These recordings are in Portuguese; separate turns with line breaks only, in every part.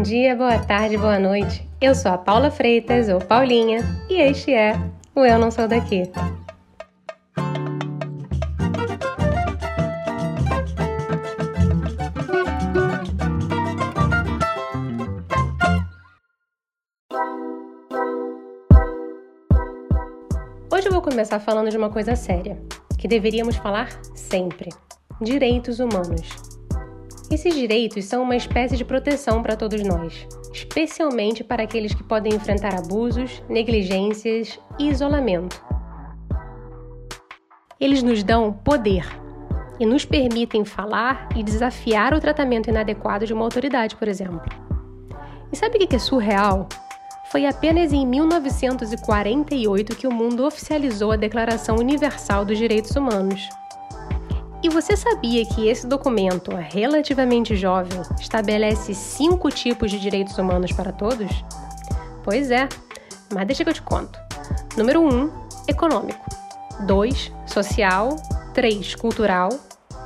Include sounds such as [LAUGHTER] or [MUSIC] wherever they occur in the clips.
Bom dia, boa tarde, boa noite. Eu sou a Paula Freitas, ou Paulinha, e este é o Eu Não Sou Daqui. Hoje eu vou começar falando de uma coisa séria, que deveríamos falar sempre: direitos humanos. Esses direitos são uma espécie de proteção para todos nós, especialmente para aqueles que podem enfrentar abusos, negligências e isolamento. Eles nos dão poder e nos permitem falar e desafiar o tratamento inadequado de uma autoridade, por exemplo. E sabe o que é surreal? Foi apenas em 1948 que o mundo oficializou a Declaração Universal dos Direitos Humanos. E você sabia que esse documento, relativamente jovem, estabelece cinco tipos de direitos humanos para todos? Pois é, mas deixa que eu te conto. Número 1, um, econômico. 2, social. 3, cultural.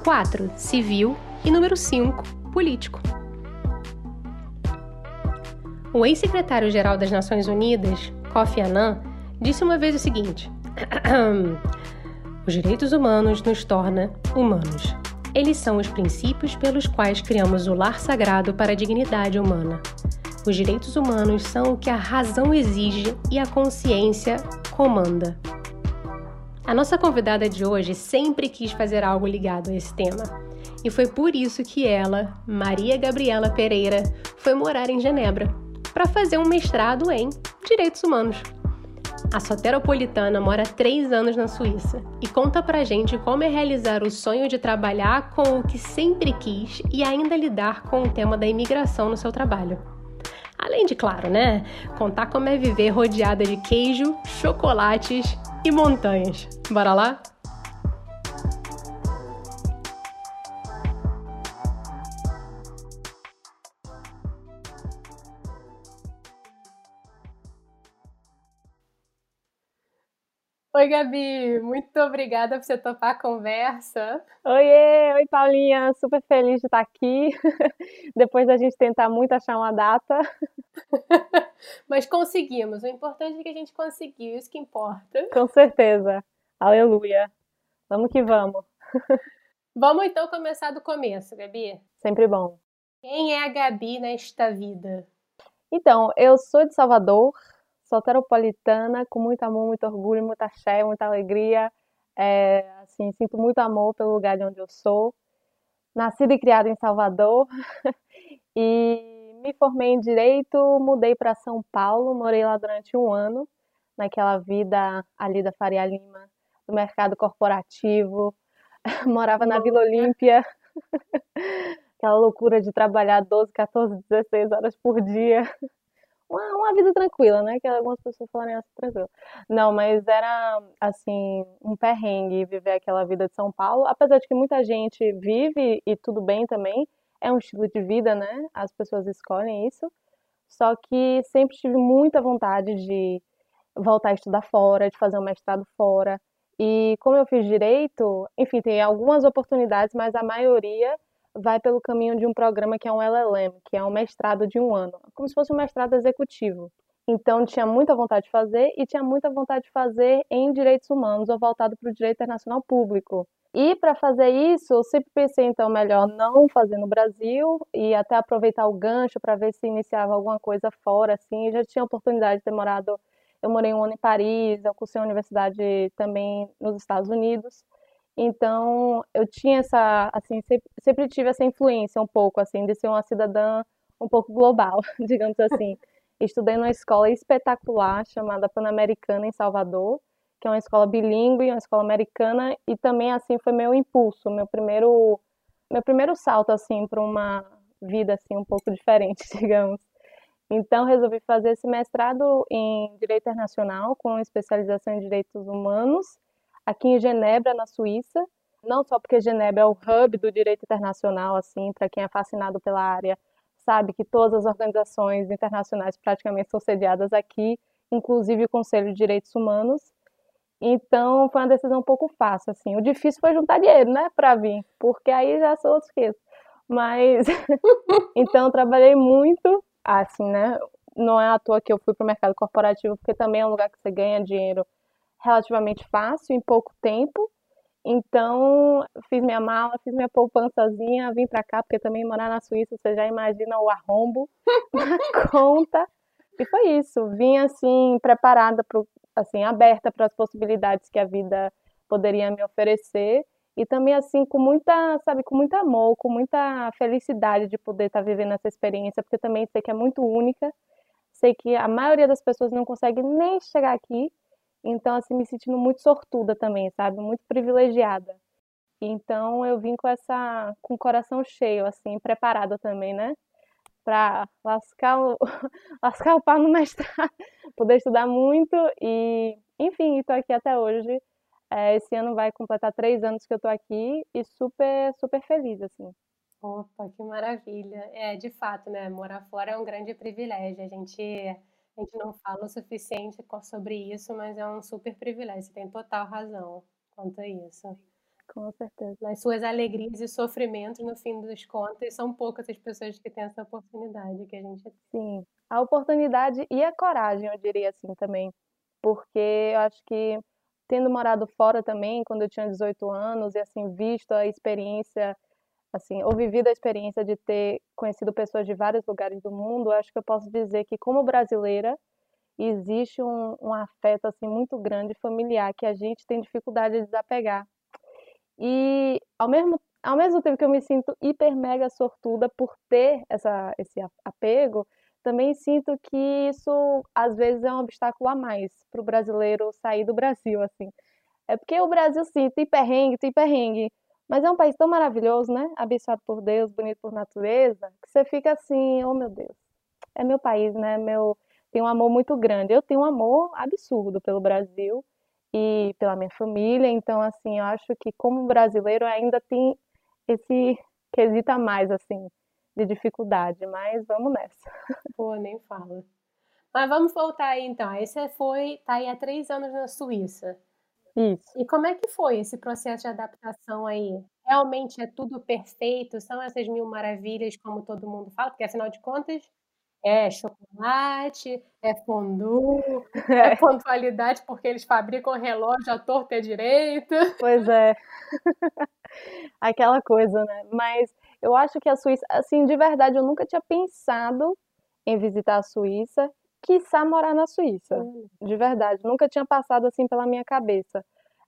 4, civil. E número 5, político. O ex-secretário-geral das Nações Unidas, Kofi Annan, disse uma vez o seguinte: [CLEARS THROAT] Os direitos humanos nos tornam humanos. Eles são os princípios pelos quais criamos o lar sagrado para a dignidade humana. Os direitos humanos são o que a razão exige e a consciência comanda. A nossa convidada de hoje sempre quis fazer algo ligado a esse tema. E foi por isso que ela, Maria Gabriela Pereira, foi morar em Genebra para fazer um mestrado em Direitos Humanos. A soteropolitana mora três anos na Suíça e conta pra gente como é realizar o sonho de trabalhar com o que sempre quis e ainda lidar com o tema da imigração no seu trabalho. Além de, claro, né, contar como é viver rodeada de queijo, chocolates e montanhas. Bora lá? Oi, Gabi, muito obrigada por você topar a conversa.
Oiê, oi, Paulinha, super feliz de estar aqui. [LAUGHS] Depois da gente tentar muito achar uma data. [LAUGHS]
Mas conseguimos, o importante é que a gente conseguiu, isso que importa.
Com certeza, aleluia. Vamos que vamos. [LAUGHS]
Vamos então começar do começo, Gabi.
Sempre bom.
Quem é a Gabi nesta vida?
Então, eu sou de Salvador, soteropolitana, com muito amor, muito orgulho, muita fé, muita alegria. É, assim, sinto muito amor pelo lugar de onde eu sou. Nascida e criada em Salvador. [LAUGHS] E me formei em direito, mudei para São Paulo, morei lá durante um ano, naquela vida ali da Faria Lima, do mercado corporativo, [LAUGHS] morava na Vila Olímpia, [LAUGHS] aquela loucura de trabalhar 12, 14, 16 horas por dia uma, uma vida tranquila, né? Que algumas pessoas falam assim, tranquila. Não, mas era, assim, um perrengue viver aquela vida de São Paulo. Apesar de que muita gente vive e tudo bem também, é um estilo de vida, né? As pessoas escolhem isso. Só que sempre tive muita vontade de voltar a estudar fora, de fazer um mestrado fora. E como eu fiz direito, enfim, tem algumas oportunidades, mas a maioria vai pelo caminho de um programa que é um LLM, que é um mestrado de um ano, como se fosse um mestrado executivo. Então, tinha muita vontade de fazer e tinha muita vontade de fazer em direitos humanos ou voltado para o direito internacional público. E para fazer isso, eu sempre pensei, então, melhor não fazer no Brasil e até aproveitar o gancho para ver se iniciava alguma coisa fora, assim. Eu já tinha oportunidade de ter morado, eu morei um ano em Paris, eu cursei a universidade também nos Estados Unidos. Então, eu tinha essa, assim, sempre, sempre, tive essa influência um pouco, assim, de ser uma cidadã um pouco global, [LAUGHS] digamos assim. Estudei numa escola espetacular chamada Pan-Americana em Salvador, que é uma escola bilíngue, uma escola americana, e também, assim, foi meu impulso, meu primeiro, meu primeiro salto, assim, para uma vida, assim, um pouco [LAUGHS] diferente, digamos. Então, resolvi fazer esse mestrado em Direito Internacional, com especialização em Direitos Humanos, aqui em Genebra, na Suíça. Não só porque Genebra é o hub do direito internacional, assim, para quem é fascinado pela área, sabe que todas as organizações internacionais praticamente são sediadas aqui, inclusive o Conselho de Direitos Humanos. Então, foi uma decisão um pouco fácil, assim. O difícil foi juntar dinheiro, né, para vir, porque aí já sou outros que Mas, [LAUGHS] então, trabalhei muito assim, né? Não é à toa que eu fui para o mercado corporativo, porque também é um lugar que você ganha dinheiro relativamente fácil, em pouco tempo. Então, fiz minha mala, fiz minha poupançazinha, vim para cá, porque também morar na Suíça, você já imagina o arrombo [LAUGHS] na conta. E foi isso, vim assim, preparada, pro, assim, aberta para as possibilidades que a vida poderia me oferecer. E também, assim, com muita, sabe, com muito amor, com muita felicidade de poder estar tá vivendo essa experiência, porque também sei que é muito única. Sei que a maioria das pessoas não consegue nem chegar aqui. Então, assim, me sentindo muito sortuda também, sabe? Muito privilegiada. Então, eu vim com essa, com o coração cheio, assim, preparada também, né? Para lascar o, [LAUGHS] lascar o pau no mestrado, [LAUGHS] poder estudar muito e, enfim, estou aqui até hoje é, esse ano vai completar três anos que eu tô aqui e super, super feliz, assim.
Opa, que maravilha. É, de fato, né? Morar fora é um grande privilégio. A gente, a gente não fala o suficiente sobre isso, mas é um super privilégio. Você tem total razão quanto a isso.
Com certeza.
Nas suas alegrias e sofrimentos, no fim dos contos, são poucas as pessoas que têm essa oportunidade que a gente tem.
Sim, a oportunidade e a coragem, eu diria assim também. Porque eu acho que tendo morado fora também, quando eu tinha 18 anos, e assim, visto a experiência, assim, ou vivido a experiência de ter conhecido pessoas de vários lugares do mundo, acho que eu posso dizer que, como brasileira, existe um, um afeto, assim, muito grande, familiar, que a gente tem dificuldade de desapegar. E, ao mesmo, ao mesmo tempo que eu me sinto hiper mega sortuda por ter essa, esse apego, também sinto que isso às vezes é um obstáculo a mais para o brasileiro sair do Brasil, assim. É porque o Brasil, sim, tem perrengue, tem perrengue, mas é um país tão maravilhoso, né? Abençoado por Deus, bonito por natureza, que você fica assim, oh meu Deus, é meu país, né? Meu, tem um amor muito grande. Eu tenho um amor absurdo pelo Brasil e pela minha família, então assim, eu acho que como brasileiro ainda tem esse quesito a mais, assim, de dificuldade, mas vamos nessa. [LAUGHS]
Pô, nem fala. Mas vamos voltar aí então. Aí você foi, tá aí há três anos na Suíça.
Isso.
E como é que foi esse processo de adaptação aí? Realmente é tudo perfeito? São essas mil maravilhas, como todo mundo fala? Porque afinal de contas, é chocolate, é fondue, [LAUGHS] é, é pontualidade, porque eles fabricam relógio à torta e à direita.
Pois é. [LAUGHS] Aquela coisa, né? Mas eu acho que a Suíça, assim, de verdade, eu nunca tinha pensado em visitar a Suíça, quiçá morar na Suíça. De verdade, nunca tinha passado assim pela minha cabeça.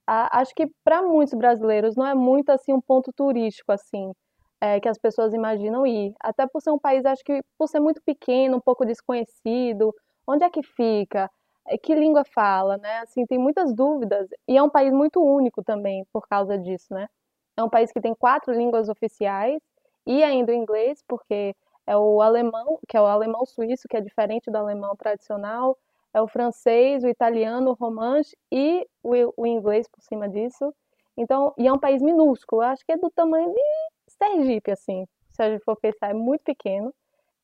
acho que para muitos brasileiros não é muito assim um ponto turístico assim, é, que as pessoas imaginam ir. Até por ser um país, acho que por ser muito pequeno, um pouco desconhecido, onde é que fica? É, que língua fala, né? Assim, tem muitas dúvidas. E é um país muito único também por causa disso, né? É um país que tem quatro línguas oficiais e ainda o inglês, porque é o alemão, que é o alemão suíço, que é diferente do alemão tradicional, é o francês, o italiano, o romanche e o, o inglês por cima disso. Então, e é um país minúsculo, acho que é do tamanho de Sergipe, assim, se a gente for pensar, é muito pequeno.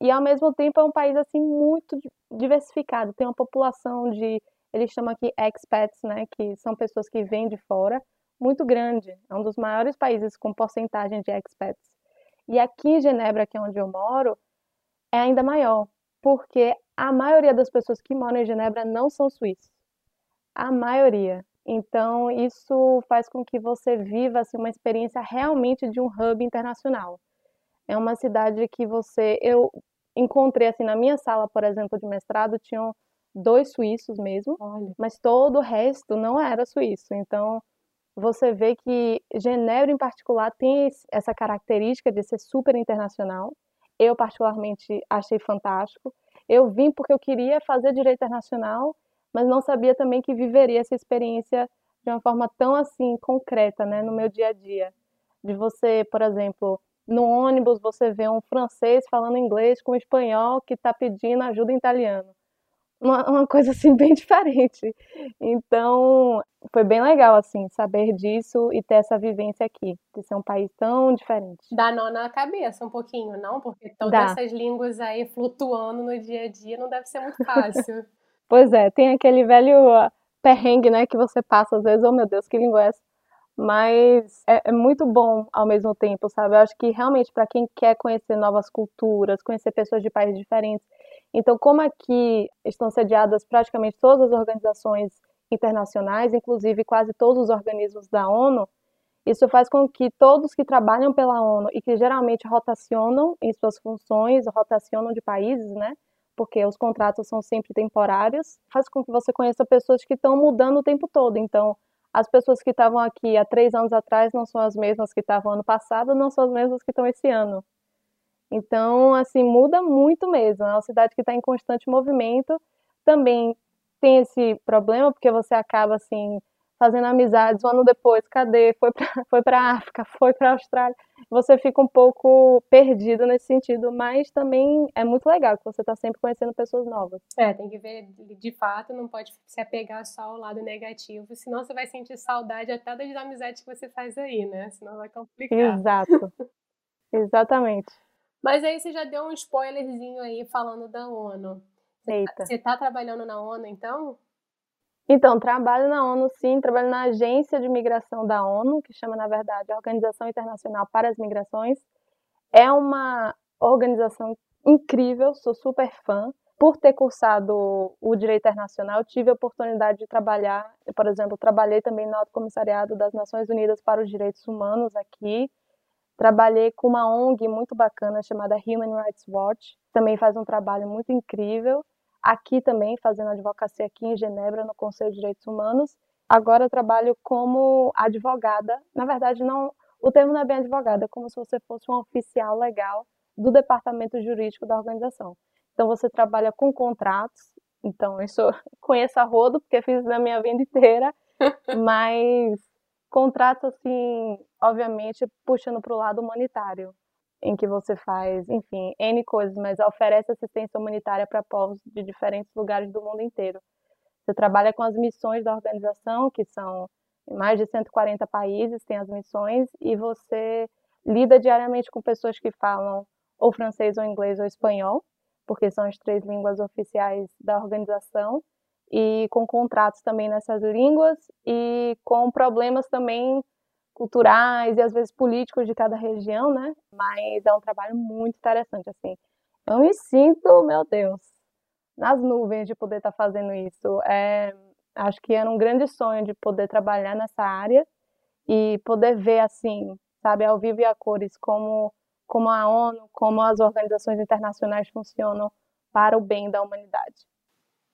E ao mesmo tempo é um país assim muito diversificado, tem uma população de, eles chamam aqui expats, né, que são pessoas que vêm de fora, muito grande. É um dos maiores países com porcentagem de expats. E aqui em Genebra, que é onde eu moro, é ainda maior, porque a maioria das pessoas que moram em Genebra não são suíços. A maioria. Então, isso faz com que você viva assim, uma experiência realmente de um hub internacional. É uma cidade que você. Eu encontrei, assim, na minha sala, por exemplo, de mestrado, tinham dois suíços mesmo, Olha. mas todo o resto não era suíço. Então, você vê que Genebra, em particular, tem essa característica de ser super internacional. Eu, particularmente, achei fantástico. Eu vim porque eu queria fazer direito internacional, mas não sabia também que viveria essa experiência de uma forma tão assim concreta, né, no meu dia a dia. De você, por exemplo, no ônibus você vê um francês falando inglês com um espanhol que está pedindo ajuda em italiano uma, uma coisa assim [LAUGHS] bem diferente. Então, foi bem legal assim saber disso e ter essa vivência aqui, de ser um país tão diferente.
Dá nó na cabeça um pouquinho, não? Porque todas Dá. essas línguas aí flutuando no dia a dia não deve ser muito fácil. [LAUGHS]
pois é, tem aquele velho perrengue, né, que você passa às vezes, oh meu Deus, que língua é essa? Mas é, é muito bom ao mesmo tempo, sabe? Eu acho que realmente para quem quer conhecer novas culturas, conhecer pessoas de países diferentes, Então, como aqui estão sediadas praticamente todas as organizações internacionais, inclusive quase todos os organismos da ONU, isso faz com que todos que trabalham pela ONU e que geralmente rotacionam em suas funções, rotacionam de países, né? Porque os contratos são sempre temporários, faz com que você conheça pessoas que estão mudando o tempo todo. Então, as pessoas que estavam aqui há três anos atrás não são as mesmas que estavam ano passado, não são as mesmas que estão esse ano. Então, assim, muda muito mesmo. É uma cidade que está em constante movimento. Também tem esse problema, porque você acaba, assim, fazendo amizades, um ano depois, cadê? Foi para [LAUGHS] foi a África, [LAUGHS] foi para a Austrália. Você fica um pouco perdido nesse sentido, mas também é muito legal que você está sempre conhecendo pessoas novas.
É, tem que ver de fato, não pode se apegar só ao lado negativo, senão você vai sentir saudade até das amizades que você faz aí, né? Senão vai complicar.
Exato. [LAUGHS] Exatamente.
Mas aí você já deu um spoilerzinho aí falando da ONU.
Eita.
Você está trabalhando na ONU, então?
Então, trabalho na ONU, sim, trabalho na agência de migração da ONU, que chama, na verdade, a Organização Internacional para as Migrações. É uma organização incrível, sou super fã. Por ter cursado o Direito Internacional, tive a oportunidade de trabalhar, por exemplo, trabalhei também no Alto Comissariado das Nações Unidas para os Direitos Humanos aqui. Trabalhei com uma ONG muito bacana chamada Human Rights Watch, também faz um trabalho muito incrível aqui também, fazendo advocacia aqui em Genebra, no Conselho de Direitos Humanos. Agora eu trabalho como advogada. Na verdade, não, o termo não é bem advogada, é como se você fosse um oficial legal do departamento jurídico da organização. Então você trabalha com contratos. Então isso [LAUGHS] conheço a rodo porque fiz na minha vida inteira, [LAUGHS] mas contratos assim, obviamente puxando para o lado humanitário em que você faz, enfim, N coisas, mas oferece assistência humanitária para povos de diferentes lugares do mundo inteiro. Você trabalha com as missões da organização, que são em mais de 140 países, tem as missões, e você lida diariamente com pessoas que falam ou francês, ou inglês, ou espanhol, porque são as três línguas oficiais da organização, e com contratos também nessas línguas, e com problemas também culturais e às vezes políticos de cada região, né? Mas é um trabalho muito interessante, assim. Eu me sinto, meu Deus, nas nuvens de poder estar tá fazendo isso. É, acho que era um grande sonho de poder trabalhar nessa área e poder ver, assim, sabe, ao vivo e a cores, como, como a ONU, como as organizações internacionais funcionam para o bem da humanidade.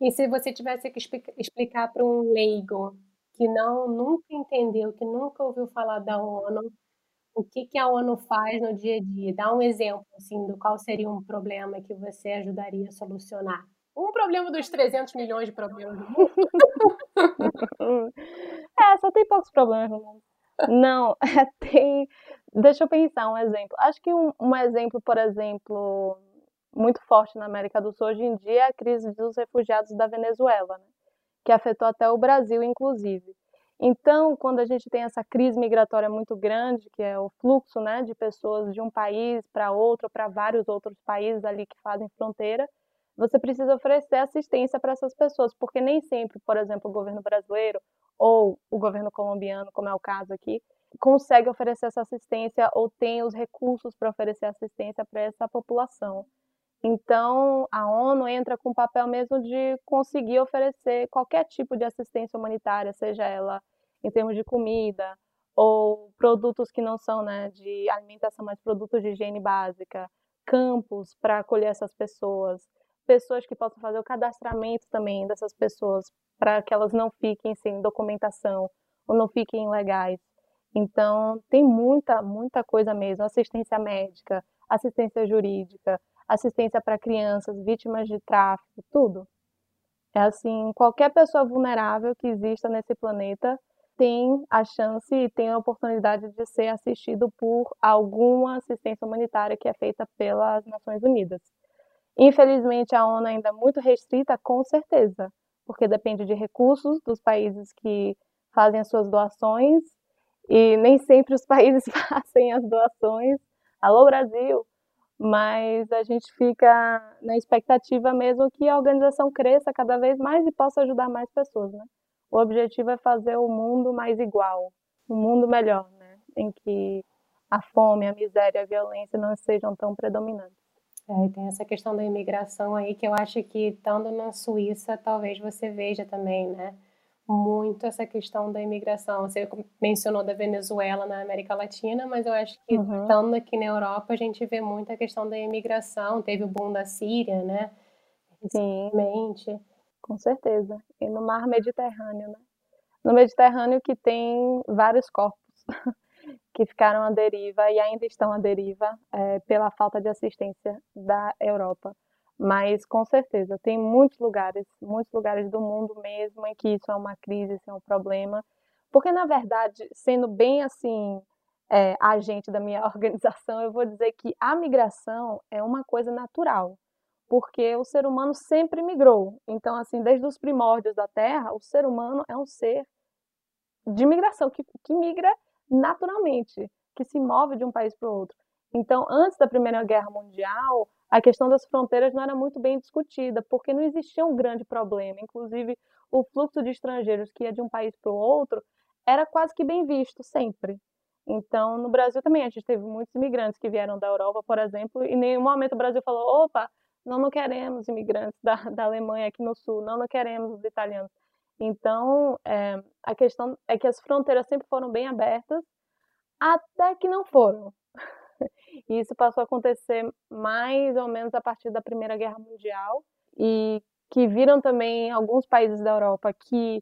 E se você tivesse que explicar para um leigo que não nunca entendeu, que nunca ouviu falar da ONU, o que, que a ONU faz no dia a dia? Dá um exemplo assim do qual seria um problema que você ajudaria a solucionar. Um problema dos 300 milhões de problemas do mundo. [LAUGHS]
é, só tem poucos problemas no mundo. Não, [LAUGHS] é, tem. Deixa eu pensar um exemplo. Acho que um, um exemplo, por exemplo, muito forte na América do Sul hoje em dia é a crise dos refugiados da Venezuela. Né? Que afetou até o Brasil, inclusive. Então, quando a gente tem essa crise migratória muito grande, que é o fluxo né, de pessoas de um país para outro, para vários outros países ali que fazem fronteira, você precisa oferecer assistência para essas pessoas, porque nem sempre, por exemplo, o governo brasileiro ou o governo colombiano, como é o caso aqui, consegue oferecer essa assistência ou tem os recursos para oferecer assistência para essa população. Então, a ONU entra com o papel mesmo de conseguir oferecer qualquer tipo de assistência humanitária, seja ela em termos de comida ou produtos que não são né, de alimentação, mas produtos de higiene básica, campos para acolher essas pessoas, pessoas que possam fazer o cadastramento também dessas pessoas para que elas não fiquem sem documentação ou não fiquem ilegais. Então, tem muita, muita coisa mesmo, assistência médica, assistência jurídica, assistência para crianças, vítimas de tráfico, tudo. É assim, qualquer pessoa vulnerável que exista nesse planeta tem a chance e tem a oportunidade de ser assistido por alguma assistência humanitária que é feita pelas Nações Unidas. Infelizmente, a ONU ainda é muito restrita, com certeza, porque depende de recursos dos países que fazem as suas doações e nem sempre os [LAUGHS] países fazem as doações. Alô, Brasil! Mas a gente fica na expectativa mesmo que a organização cresça cada vez mais e possa ajudar mais pessoas, né? O objetivo é fazer o mundo mais igual, um mundo melhor, né? Em que a fome, a miséria, a violência não sejam tão predominantes.
É, tem essa questão da imigração aí que eu acho que estando na Suíça, talvez você veja também, né? Muito essa questão da imigração. Você mencionou da Venezuela na América Latina, mas eu acho que uhum. estando aqui na Europa, a gente vê muito a questão da imigração. Teve o boom da Síria, né?
Sim, com certeza. E no mar Mediterrâneo, né? No Mediterrâneo que tem vários corpos [LAUGHS] que ficaram à deriva e ainda estão à deriva é, pela falta de assistência da Europa. Mas com certeza tem muitos lugares, muitos lugares do mundo mesmo em que isso é uma crise, isso é um problema, porque na verdade, sendo bem assim é, agente da minha [LAUGHS] organização, eu vou dizer que a migração é uma coisa natural, porque o ser humano sempre migrou. Então, assim, desde os primórdios da Terra, o ser humano é um ser de migração que, que migra naturalmente, que se move de um país para o outro. Então, antes da Primeira Guerra Mundial, a questão das fronteiras não era muito bem discutida, porque não existia um grande problema. Inclusive, o fluxo de estrangeiros que ia de um país para o outro era quase que bem visto sempre. Então, no Brasil também, a gente teve muitos imigrantes que vieram da Europa, por exemplo, e em nenhum momento o Brasil falou: opa, nós não queremos imigrantes da, da Alemanha aqui no Sul, não, não queremos os italianos. Então, é, a questão é que as fronteiras sempre foram bem abertas, até que não foram. E isso passou a acontecer mais ou menos a partir da Primeira Guerra Mundial, e que viram também alguns países da Europa que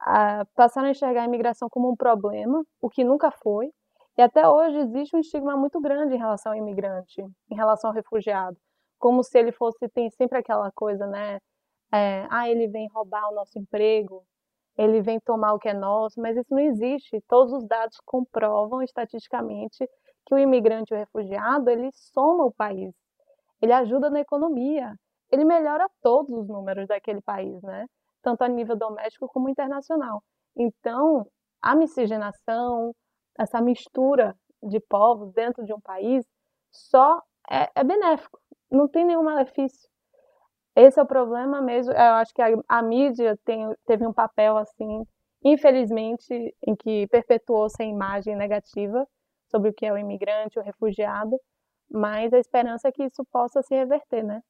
ah, passaram a enxergar a imigração como um problema, o que nunca foi. E até hoje existe um estigma muito grande em relação ao imigrante, em relação ao refugiado, como se ele fosse tem sempre aquela coisa, né? É, ah, ele vem roubar o nosso emprego, ele vem tomar o que é nosso, mas isso não existe. Todos os dados comprovam estatisticamente que o imigrante e o refugiado, ele soma o país, ele ajuda na economia, ele melhora todos os números daquele país, né? Tanto a nível doméstico como internacional. Então, a miscigenação, essa mistura de povos dentro de um país, só é, é benéfico, não tem nenhum malefício. Esse é o problema mesmo. Eu acho que a, a mídia tem, teve um papel assim, infelizmente, em que perpetuou essa imagem negativa sobre o que é o imigrante, o refugiado, mas a esperança é que isso possa se reverter, né?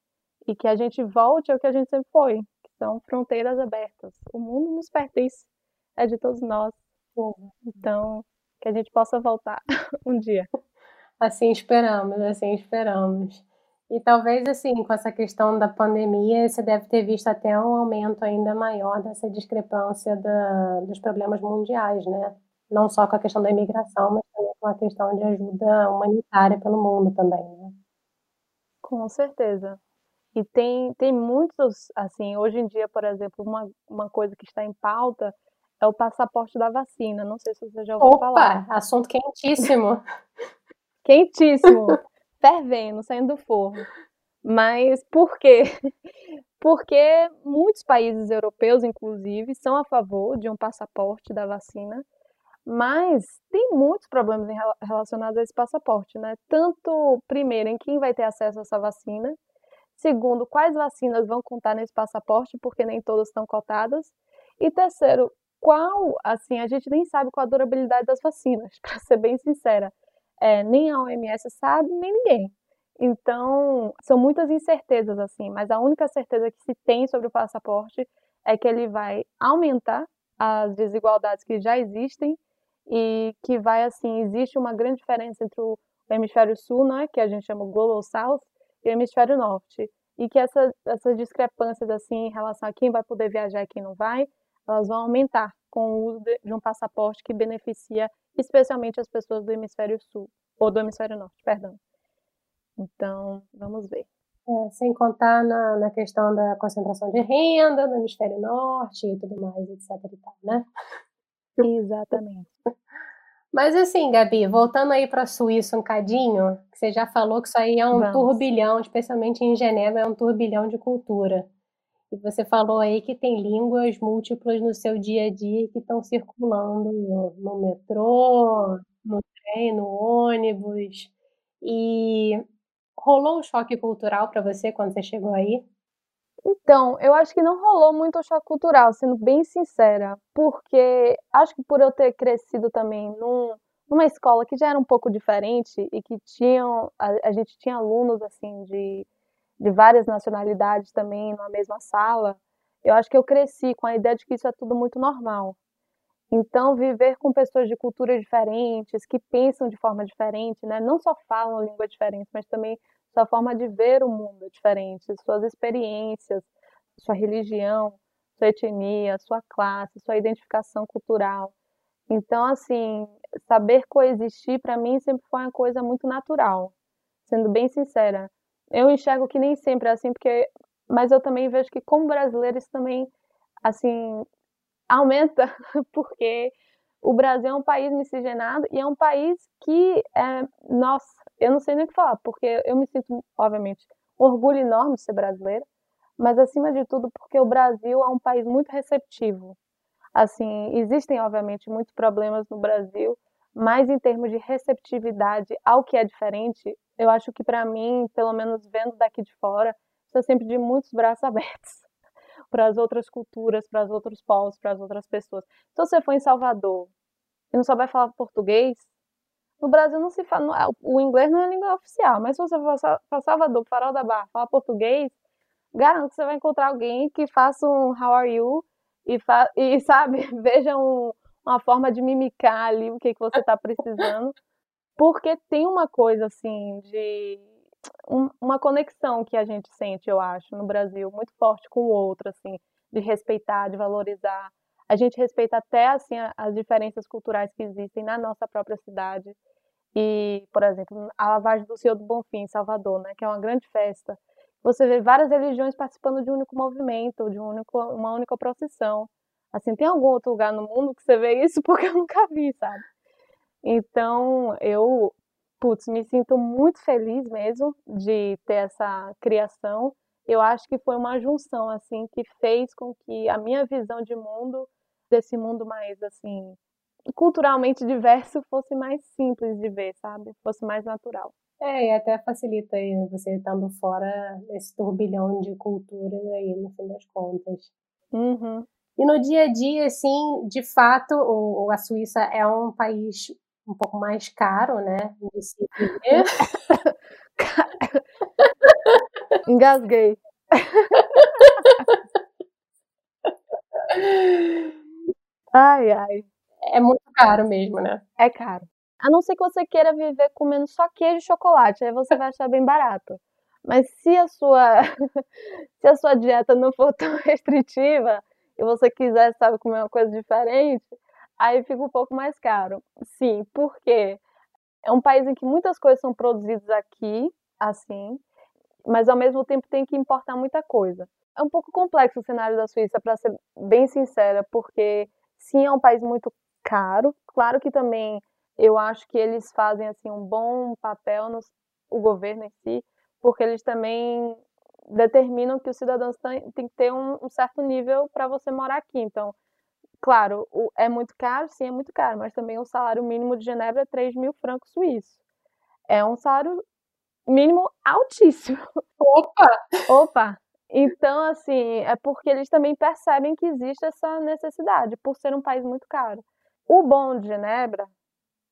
E que a gente volte ao que a gente sempre foi, que são fronteiras abertas. O mundo nos pertence, é de todos nós. Então, que a gente possa voltar [LAUGHS] um dia.
Assim esperamos, assim esperamos. E talvez, assim, com essa questão da pandemia, você deve ter visto até um aumento ainda maior dessa discrepância da, dos problemas mundiais, né? Não só com a questão da imigração, mas com a questão de ajuda humanitária pelo mundo também, né?
Com certeza. E tem, tem muitos, assim, hoje em dia, por exemplo, uma, uma coisa que está em pauta é o passaporte da vacina. Não sei se você já ouviu
Opa,
falar.
assunto quentíssimo. [LAUGHS] [LAUGHS]
quentíssimo fervendo, saindo do forno. Mas por quê? [LAUGHS] Porque muitos países europeus, inclusive, são a favor de um passaporte da vacina, mas tem muitos problemas relacionados a esse passaporte, né? Tanto, primeiro, em quem vai ter acesso a essa vacina, segundo, quais vacinas vão contar nesse passaporte, porque nem todas estão cotadas, e terceiro, qual, assim, a gente nem sabe qual a durabilidade das vacinas, [LAUGHS] para ser bem sincera é, nem a OMS sabe, nem ninguém. Então, são muitas incertezas, assim, mas a única certeza que se tem sobre o passaporte é que ele vai aumentar as desigualdades que já existem e que vai, assim, existe uma grande diferença entre o hemisfério sul, né, que a gente chama Global South, e o hemisfério norte. E que essa, essas discrepâncias, assim, em relação a quem vai poder viajar e quem não vai, elas vão aumentar com o uso de um passaporte que beneficia especialmente as pessoas do hemisfério sul, ou do hemisfério norte, perdão. Então, vamos ver.
É, sem contar na, na questão da concentração de renda no hemisfério norte e tudo mais, etc e tal, né?
Exatamente.
Mas assim, Gabi, voltando aí para a Suíça um cadinho, que você já falou que isso aí é um Vamos. turbilhão, especialmente em Genebra, é um turbilhão de cultura. E você falou aí que tem línguas múltiplas no seu dia a dia que estão circulando no metrô, no trem, no ônibus. E rolou um choque cultural para você quando você chegou aí?
Então, eu acho que não rolou muito choque cultural, sendo bem sincera, porque acho que por eu ter crescido também num, numa escola que já era um pouco diferente e que tinham a, a gente tinha alunos assim de de várias nacionalidades também numa mesma sala, eu acho que eu cresci com a ideia de que isso é tudo muito normal. Então, viver com pessoas de culturas diferentes, que pensam de forma diferente, né? não só falam língua diferente, mas também sua forma de ver o mundo é diferente, suas experiências, sua religião, sua etnia, sua classe, sua identificação cultural. Então, assim, saber coexistir para mim sempre foi uma coisa muito natural, sendo bem sincera. Eu enxergo que nem sempre é assim, porque mas eu também vejo que como brasileiros também assim aumenta [LAUGHS] porque o Brasil é um país miscigenado e é um país que é, nossa, eu não sei nem o que falar, porque eu me sinto obviamente um orgulho enorme de ser brasileira, mas acima de tudo porque o Brasil é um país muito receptivo. Assim, existem obviamente muitos problemas no Brasil, mas em termos de receptividade ao que é diferente, eu acho que para mim, pelo menos vendo daqui de fora, está sempre de muitos braços [LAUGHS] abertos para as outras culturas, para os outros povos, para as outras pessoas. Se você for em Salvador e não souber falar português, no Brasil não se fala, o inglês não é língua oficial, mas se você for para Salvador, Farol da Barra, falar português, garanto que você vai encontrar alguém que faça um how are you e, e [LAUGHS] sabe, veja um, uma forma de mimicar ali o que, que você está precisando, porque tem uma coisa assim de um, uma conexão que a gente sente, eu acho, no Brasil, muito forte com o outro, assim, de respeitar, de valorizar. A gente respeita até assim as diferenças culturais que existem na nossa própria cidade. E, por exemplo, a lavagem do Senhor do Bonfim, em Salvador, né, que é uma grande festa. Você vê várias religiões participando de um único movimento, de um único, uma única procissão. Assim, tem algum outro lugar no mundo que você vê isso? [LAUGHS] Porque eu nunca vi, sabe? Então, eu, putz, me sinto muito feliz mesmo de ter essa criação. Eu acho que foi uma junção, assim, que fez com que a minha visão de mundo, desse mundo mais, assim, culturalmente diverso, fosse mais simples de ver, sabe? Fosse mais natural.
É, e até facilita aí você estando fora desse turbilhão de culturas aí, no fim das contas.
Uhum.
E no dia a dia, assim, de fato, o, a Suíça é um país um pouco mais caro, né? [LAUGHS]
Engasguei. [LAUGHS] ai, ai.
É muito caro mesmo, né?
É caro. A não ser que você queira viver comendo só queijo e chocolate, aí você vai achar bem barato. Mas se a sua [LAUGHS] se a sua dieta não for tão [LAUGHS] restritiva e você quiser, sabe, comer uma coisa diferente, aí fica um pouco mais caro. Sim, porque é um país em que muitas coisas são produzidas aqui, assim, mas ao mesmo tempo tem que importar muita coisa. É um pouco complexo o cenário da Suíça, para ser bem sincera, porque sim, é um país muito caro. Claro que também eu acho que eles fazem assim um bom papel no o governo em si, porque eles também determinam que os cidadãos têm, que ter um, um certo nível para você morar aqui. Então, Claro, o, é muito caro, sim, é muito caro, mas também o salário mínimo de Genebra é 3 mil francos suíços. É um salário mínimo altíssimo.
Opa!
Opa! Então, assim, é porque eles também percebem que existe essa necessidade, por ser um país muito caro. O bom de Genebra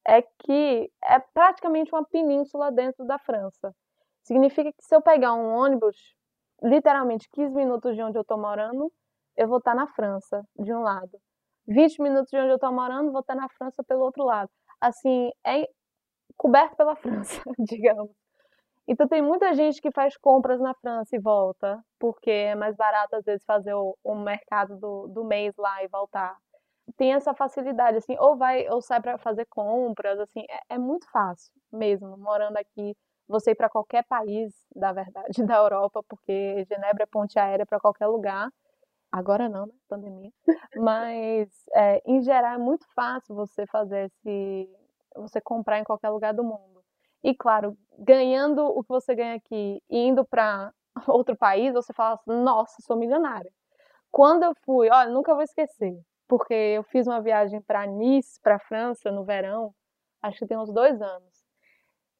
é que é praticamente uma península dentro da França. Significa que se eu pegar um ônibus, literalmente 15 minutos de onde eu estou morando, eu vou estar na França, de um lado. 20 minutos de onde eu estou morando, vou estar na França pelo outro lado. Assim, é coberto pela [LAUGHS] França, digamos. Então tem muita gente que faz compras na França e volta, porque é mais barato às vezes fazer o, o mercado do, do mês lá e voltar. Tem essa facilidade, assim, ou vai ou sai para fazer compras, assim, é, é, muito fácil mesmo, morando aqui, você ir para qualquer país, da verdade, [LAUGHS] da Europa, porque Genebra é ponte aérea para qualquer lugar. Agora não, né? Pandemia. Mas, é, em geral, é muito fácil você fazer esse. Você comprar em qualquer lugar do mundo. E, claro, ganhando o que você ganha aqui e indo para [LAUGHS] outro país, você fala assim: nossa, sou milionária. Quando eu fui, olha, nunca vou esquecer, porque eu fiz uma viagem para Nice, para França, no verão, acho que tem uns dois anos.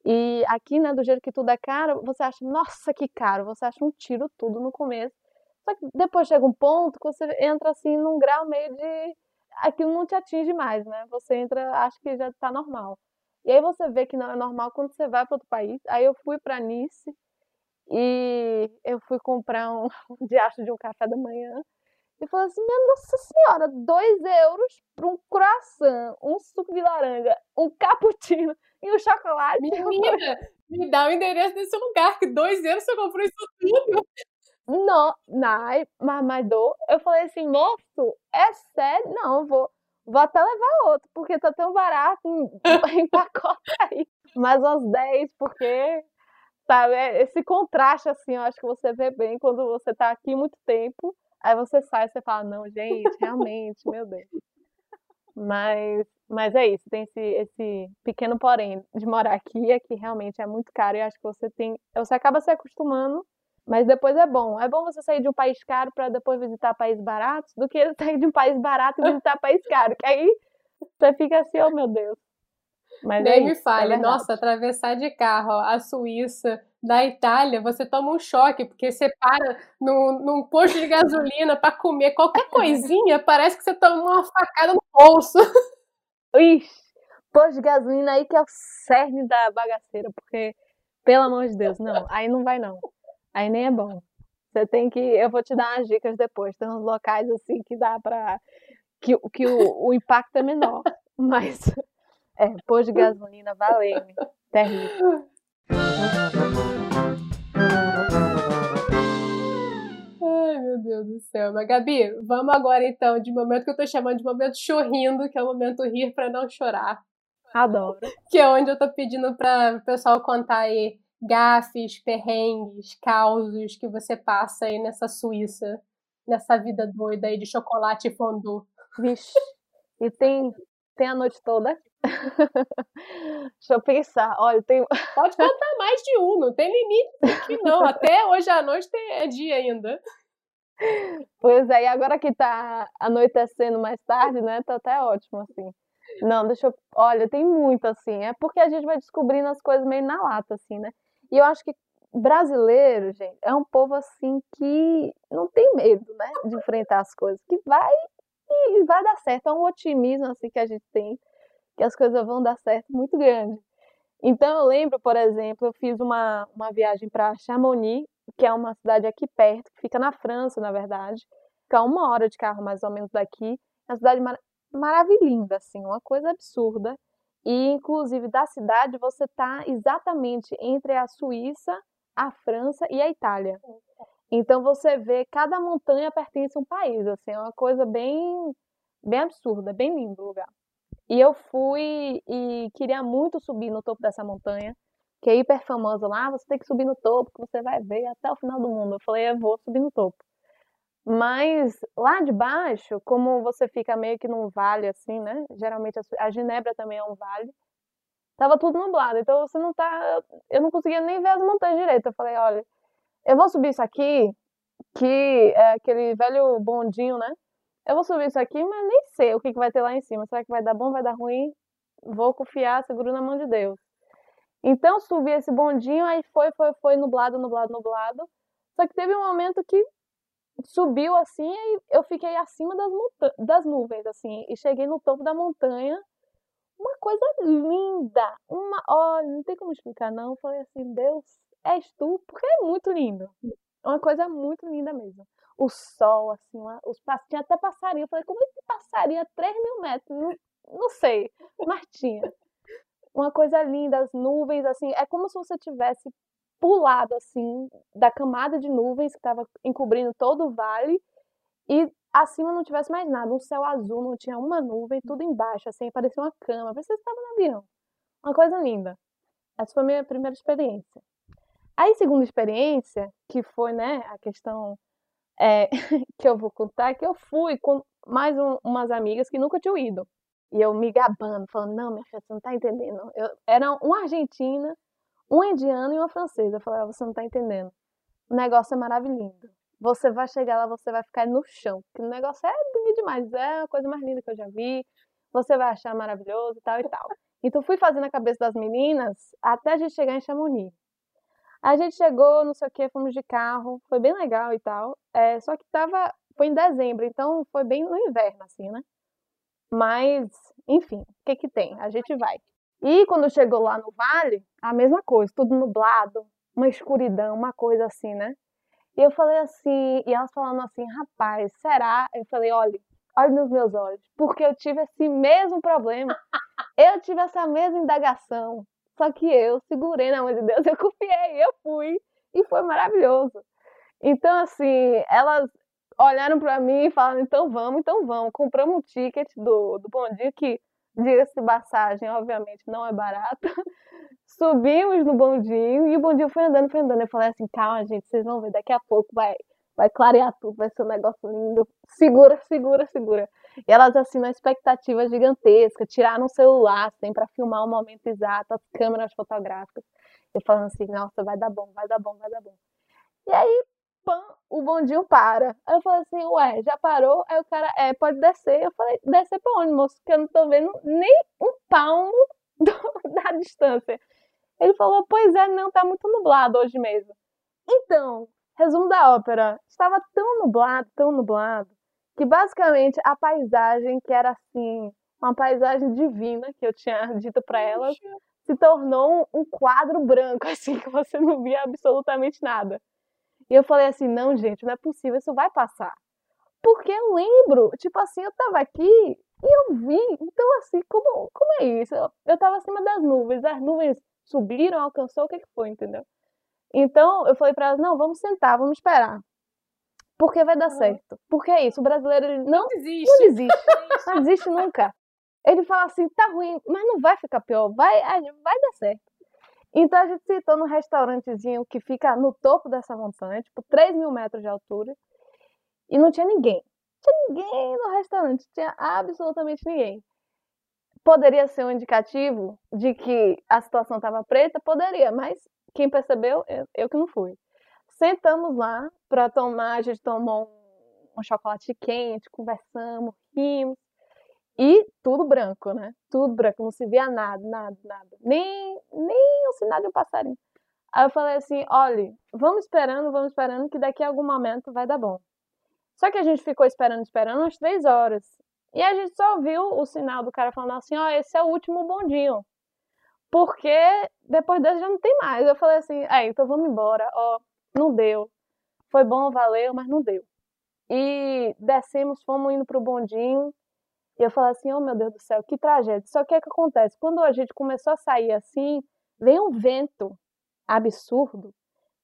E aqui, né, do jeito que tudo é caro, você acha, nossa, que caro, você acha um tiro tudo no começo. Só que depois chega um ponto que você entra assim num grau meio de. aquilo não te atinge mais, né? Você entra, acha que já tá normal. E aí você vê que não é normal quando você vai para outro país. Aí eu fui para Nice E eu fui comprar [LAUGHS] um diacho de um café da manhã e falei assim: minha nossa senhora, dois euros para um croissant, um suco de laranja, um cappuccino e um chocolate.
Menina, me dá o endereço desse lugar, que dois euros você comprou isso tudo.
Não, não, mas, mas dou. Eu falei assim, moço, é sério? Não, eu vou, vou até levar outro, porque tá tão barato em, em [LAUGHS] pacote aí. Mais uns 10, porque, sabe, é esse contraste, assim, eu acho que você vê bem quando você tá aqui muito tempo, aí você sai e você fala, não, gente, realmente, meu Deus. Mas, mas é isso, tem esse, esse pequeno porém de morar aqui, é que realmente é muito caro e acho que você tem, você acaba se acostumando mas depois é bom. É bom você sair de um país caro para depois visitar países baratos do que [LAUGHS] sair de um país barato e visitar país caro. Que aí você fica assim, oh meu Deus.
Mas Nem é me fale, é nossa, atravessar de carro a Suíça da Itália, você toma um choque, porque você para no, num posto de gasolina para comer qualquer coisinha, parece que você toma uma facada no bolso.
Ixi, posto de gasolina aí que é o cerne da bagaceira, porque, pelo amor de Deus, não, aí não vai não. Aí nem é bom. Você tem que. Eu vou te dar umas dicas depois. Tem uns locais assim que dá pra. que, que o, o impacto é menor. [LAUGHS] Mas. É, pôr de gasolina, valeu. Terrível.
Ai, meu Deus do céu. Mas, Gabi, vamos agora então de momento que eu tô chamando de momento chorrindo, que é o momento rir para não chorar.
Adoro.
Que é onde eu tô pedindo para o pessoal contar aí gafes, perrengues, causos que você passa aí nessa Suíça, nessa vida doida aí de chocolate e fondue?
Vixe, e tem, tem a noite toda? [LAUGHS] Deixa eu pensar, olha, tem... [LAUGHS]
Pode contar mais de um, não tem limite aqui não, até hoje à noite é dia ainda.
Pois é, e agora que tá anoitecendo mais tarde, né, tá até ótimo, assim. Não, deixa eu... Olha, tem muito, assim, é porque a gente vai descobrindo as coisas meio na lata, assim, né? E eu acho que brasileiro, gente, é um povo assim que não tem medo, né, de enfrentar as coisas, que vai e vai dar certo. É um otimismo assim que a gente tem, que as coisas vão dar certo muito grande. Então eu lembro, por exemplo, eu fiz uma, uma viagem para Chamonix, que é uma cidade aqui perto, que fica na França, na verdade, fica uma hora de carro mais ou menos daqui. É uma cidade mar maravilhosa, assim, uma coisa absurda. E, inclusive, da cidade você está exatamente entre a Suíça, a França e a Itália. Então você vê cada montanha pertence a um país, assim, é uma coisa bem, bem absurda, bem lindo o lugar. E eu fui e queria muito subir no topo dessa montanha, que é hiper famosa lá, você tem que subir no topo, que você vai ver até o final do mundo. Eu falei, eu vou subir no topo. Mas lá de baixo, como você fica meio que num vale assim, né? Geralmente a Genebra também é um vale. Tava tudo nublado, então você não tá. Eu não conseguia nem ver as montanhas direito. Eu falei, olha, eu vou subir isso aqui, que é aquele velho bondinho, né? Eu vou subir isso aqui, mas nem sei o que, que vai ter lá em cima. Será que vai dar bom, vai dar ruim? Vou confiar, seguro na mão de Deus. Então subi esse bondinho, aí foi, foi, foi, nublado, nublado, nublado. Só que teve um momento que subiu assim e eu fiquei acima das, das nuvens, assim, e cheguei no topo da montanha. Uma coisa linda, uma, olha, não tem como explicar não. Falei assim, Deus, és tu, porque é muito lindo. Uma coisa muito linda mesmo. O sol, assim, os tinha até passarinho. Eu falei, como é que passaria 3 mil metros? Não, não sei, mas tinha. Uma coisa linda, as nuvens, assim, é como se você tivesse pulado assim da camada de nuvens que estava encobrindo todo o vale e acima não tivesse mais nada, um céu azul, não tinha uma nuvem, tudo embaixo, assim, parecia uma cama, parecia que estava no avião. Uma coisa linda. Essa foi a minha primeira experiência. Aí, segunda experiência, que foi, né, a questão é, [LAUGHS] que eu vou contar, é que eu fui com mais um, umas amigas que nunca tinham ido. E eu me gabando, falando, não, minha filha, você não tá entendendo. Eu, era uma argentina um indiano e uma francesa. Eu falei, ah, você não tá entendendo. O negócio é maravilhoso. Você vai chegar lá, você vai ficar no chão. Porque o negócio é bonito demais. É a coisa mais linda que eu já vi. Você vai achar maravilhoso e tal e tal. Então fui fazendo a cabeça das meninas até a gente chegar em Chamonix. A gente chegou, não sei o que, fomos de carro, foi bem legal e tal. É, só que tava, foi em dezembro, então foi bem no inverno, assim, né? Mas, enfim, o que que tem? A gente vai. E quando chegou lá no vale, a mesma coisa, tudo nublado, uma escuridão, uma coisa assim, né? E eu falei assim, e elas falando assim, rapaz, será? Eu falei, olha, olha nos meus olhos, porque eu tive esse mesmo problema, eu tive essa mesma indagação, só que eu segurei na mão de Deus, eu confiei, eu fui, e foi maravilhoso. Então, assim, elas olharam para mim e falaram, então vamos, então vamos. Compramos um ticket do, do bondinho, que, diga-se passagem, obviamente não é barato. [LAUGHS] Subimos no bondinho e o bondinho foi andando, foi andando. Eu falei assim, calma, gente, vocês vão ver, daqui a pouco vai, vai clarear tudo, vai ser um negócio lindo. Segura, segura, segura. E elas, assim, na expectativa gigantesca, tiraram o celular, assim, para filmar o momento exato, as câmeras fotográficas. Eu falando assim, nossa, vai dar bom, vai dar bom, vai dar bom. E aí, pã, o bondinho para. Aí eu falei assim, ué, já parou? Aí o cara, é, pode descer. Eu falei, descer pra onde, moço? Porque eu não tô vendo nem um palmo [LAUGHS] do, da distância. Ele falou, pois é, não, tá muito nublado hoje mesmo. Então, resumo da ópera, estava tão nublado, tão nublado, que basicamente a paisagem, que era assim, uma paisagem divina, que eu tinha [LAUGHS] dito para elas, se tornou um quadro branco, [LAUGHS] assim, que você não via absolutamente nada. E eu falei assim, não, gente, não é possível, isso vai passar. Porque eu lembro, tipo assim, eu tava aqui e eu vi. Então, assim, como, como é isso? Eu, eu tava acima das nuvens, as nuvens subiram, alcançou, o que, que foi, entendeu? Então, eu falei para elas, não, vamos sentar, vamos esperar. Porque vai dar certo. Porque é isso, o brasileiro ele não,
Não desiste.
não desiste. [LAUGHS] Não desiste nunca. Ele fala assim, tá ruim, mas não vai ficar pior, vai, vai dar certo. Então a gente sentou num restaurantezinho que fica no topo dessa montanha, tipo 3 mil metros de altura, e não tinha ninguém. Não tinha ninguém no restaurante, tinha absolutamente ninguém. Poderia ser um indicativo de que a situação estava preta? Poderia, mas quem percebeu, eu, eu que não fui. Sentamos lá para tomar, a gente tomou um, um chocolate quente, conversamos, rimos. E tudo branco, né? Tudo branco, não se via nada, nada, nada. Nem, nem o sinal de um passarinho. Aí eu falei assim: olha, vamos esperando, vamos esperando, que daqui a algum momento vai dar bom. Só que a gente ficou esperando, esperando umas três horas. E a gente só ouviu o sinal do cara falando assim: ó, esse é o último bondinho. Porque depois desse já não tem mais. Eu falei assim: é, então vamos embora. Ó, não deu. Foi bom, valeu, mas não deu. E descemos, fomos indo pro bondinho. E eu falei assim, oh meu Deus do céu, que tragédia. Só que o que acontece? Quando a gente começou a sair assim, vem um vento absurdo,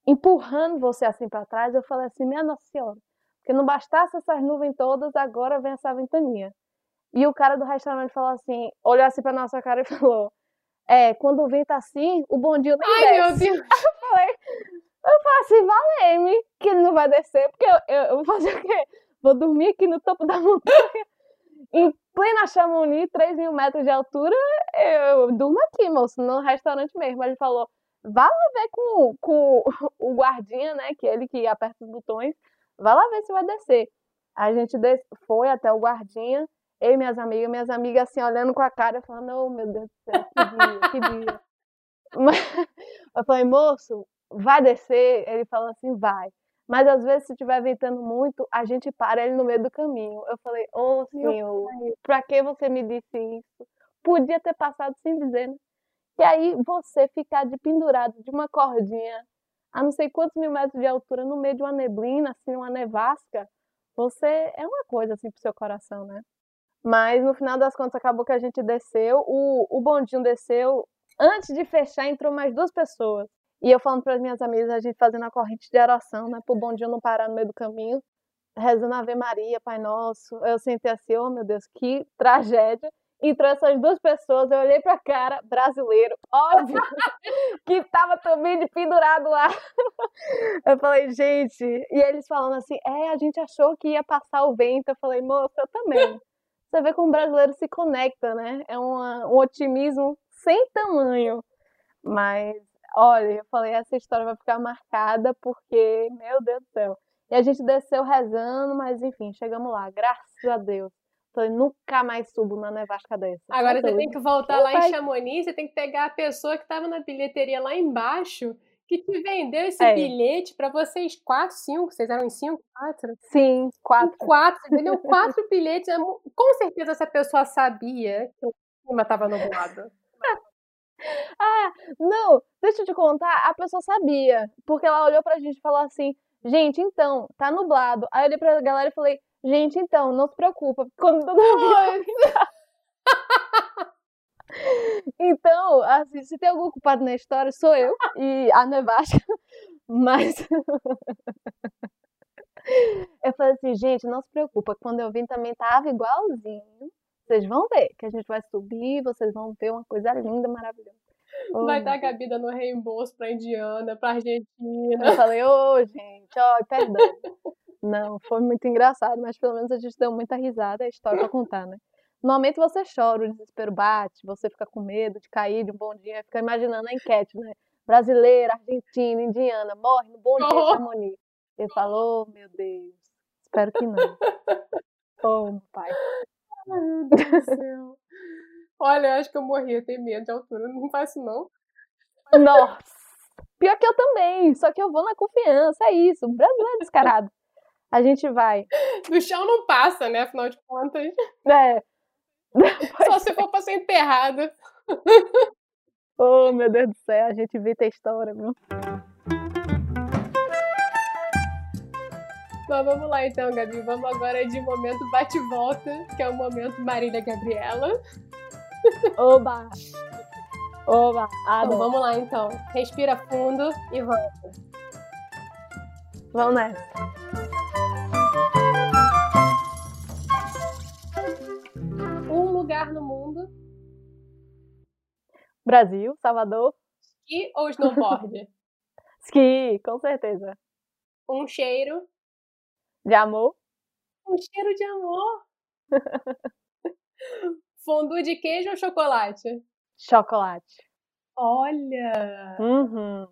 empurrando você assim para trás. Eu falei assim, minha Nossa Senhora, porque não bastasse essas nuvens todas, agora vem essa ventania. E o cara do restaurante falou assim, olhou assim pra nossa cara e [LAUGHS] falou, é, quando o vento assim, o bondinho nem
Ai, meu
desce.
Deus. [LAUGHS]
Eu falei, eu falei assim, valeu-me que ele não vai descer, porque eu, eu, eu vou fazer o quê? Vou dormir aqui no topo da [LAUGHS] montanha. Plena Chamonix, 3 mil metros de altura, eu durmo aqui, moço, no restaurante mesmo. Ele falou, vá lá ver com, com o guardinha, né, que é ele que aperta os botões, vá lá ver se vai descer. A gente des... foi até o guardinha, eu e minhas amigas, minhas amigas assim, olhando com a cara, falando, oh meu Deus do céu, que dia, que dia. [LAUGHS] Mas eu falei, moço, vai descer? Ele falou assim, vai. Mas às vezes, se estiver ventando muito, a gente para ele no meio do caminho. Eu falei, ô oh, senhor, pra que você me disse isso? Podia ter passado sem dizer, né? E aí você ficar de pendurado de uma cordinha a não sei quantos mil metros de altura no meio de uma neblina, assim, uma nevasca, você é uma coisa assim pro seu coração, né? Mas no final das contas acabou que a gente desceu, o, o bondinho desceu, antes de fechar entrou mais duas pessoas. E eu falando para as minhas amigas, a gente fazendo a corrente de oração, né? Pro bondinho não parar no meio do caminho, rezando Ave Maria, Pai Nosso. Eu sentei assim, oh meu Deus, que tragédia. Entrou essas duas pessoas, eu olhei pra cara, brasileiro, óbvio, [LAUGHS] que tava também de pendurado lá. Eu falei, gente, e eles falando assim, é, a gente achou que ia passar o vento. Eu falei, moça, eu também. Você vê como o brasileiro se conecta, né? É uma, um otimismo sem tamanho. Mas Olha, eu falei, essa história vai ficar marcada porque, meu Deus do céu. E a gente desceu rezando, mas enfim, chegamos lá, graças a Deus. Falei, nunca mais subo na nevasca dessa.
Agora você tem que voltar lá em. Chamonix, você tem que pegar a pessoa que estava na bilheteria lá embaixo, que te vendeu esse
É.
bilhete para vocês quatro, cinco, vocês eram em cinco, quatro?
Sim, quatro.
Quatro, você vendeu quatro [LAUGHS] bilhetes. é Com certeza essa pessoa sabia que o clima estava nublado.
Não, deixa eu te contar, a pessoa sabia, porque ela olhou pra gente e falou assim, gente, então, tá nublado. Aí eu olhei pra galera e falei, gente, então, não se preocupa, quando todo mundo Então, assim, se tem algum culpado na história, sou eu e a nevasca, mas [LAUGHS] eu falei assim, gente, não se preocupa, quando eu vim também tava igualzinho. Vocês vão ver que a gente vai subir, vocês vão ver uma coisa linda, maravilhosa.
Oh, vai dar cabida no reembolso pra Indiana, pra Argentina. Eu
falei, ô, oh, gente, ó, perdão. Não, foi muito engraçado, mas pelo menos a gente deu muita risada, é história pra contar, né? No momento você chora, o desespero bate, você fica com medo de cair de um bom dia, fica imaginando a enquete, né? Brasileira, argentina, indiana, morre no bom dia, oh. Chamonix. Ele falou, oh, meu Deus, espero que não. [LAUGHS] Oh, meu pai.
Meu Deus [LAUGHS] do céu. Olha, acho que eu morri, eu tenho medo de altura, não faço não.
Nossa! Pior que eu também, só que eu vou na confiança, é isso. O Brasil é descarado. A gente vai. [LAUGHS]
Do chão não passa, né? Afinal de contas.
É.
Só se for pra ser enterrada. [LAUGHS]
Oh, meu Deus do céu, a gente evita a história, viu?
Mas vamos lá então, Gabi. Vamos agora de momento bate-volta, que é o momento Marília Gabriela.
Oba! Oba!
Então, vamos lá então. Respira fundo e volta.
Vamos nessa.
Um lugar no mundo.
Brasil, Salvador.
Ski ou snowboard? [LAUGHS]
Ski, com certeza.
Um cheiro.
De amor.
Um cheiro de amor. Fondue de queijo ou chocolate?
Chocolate.
Olha!
Uhum.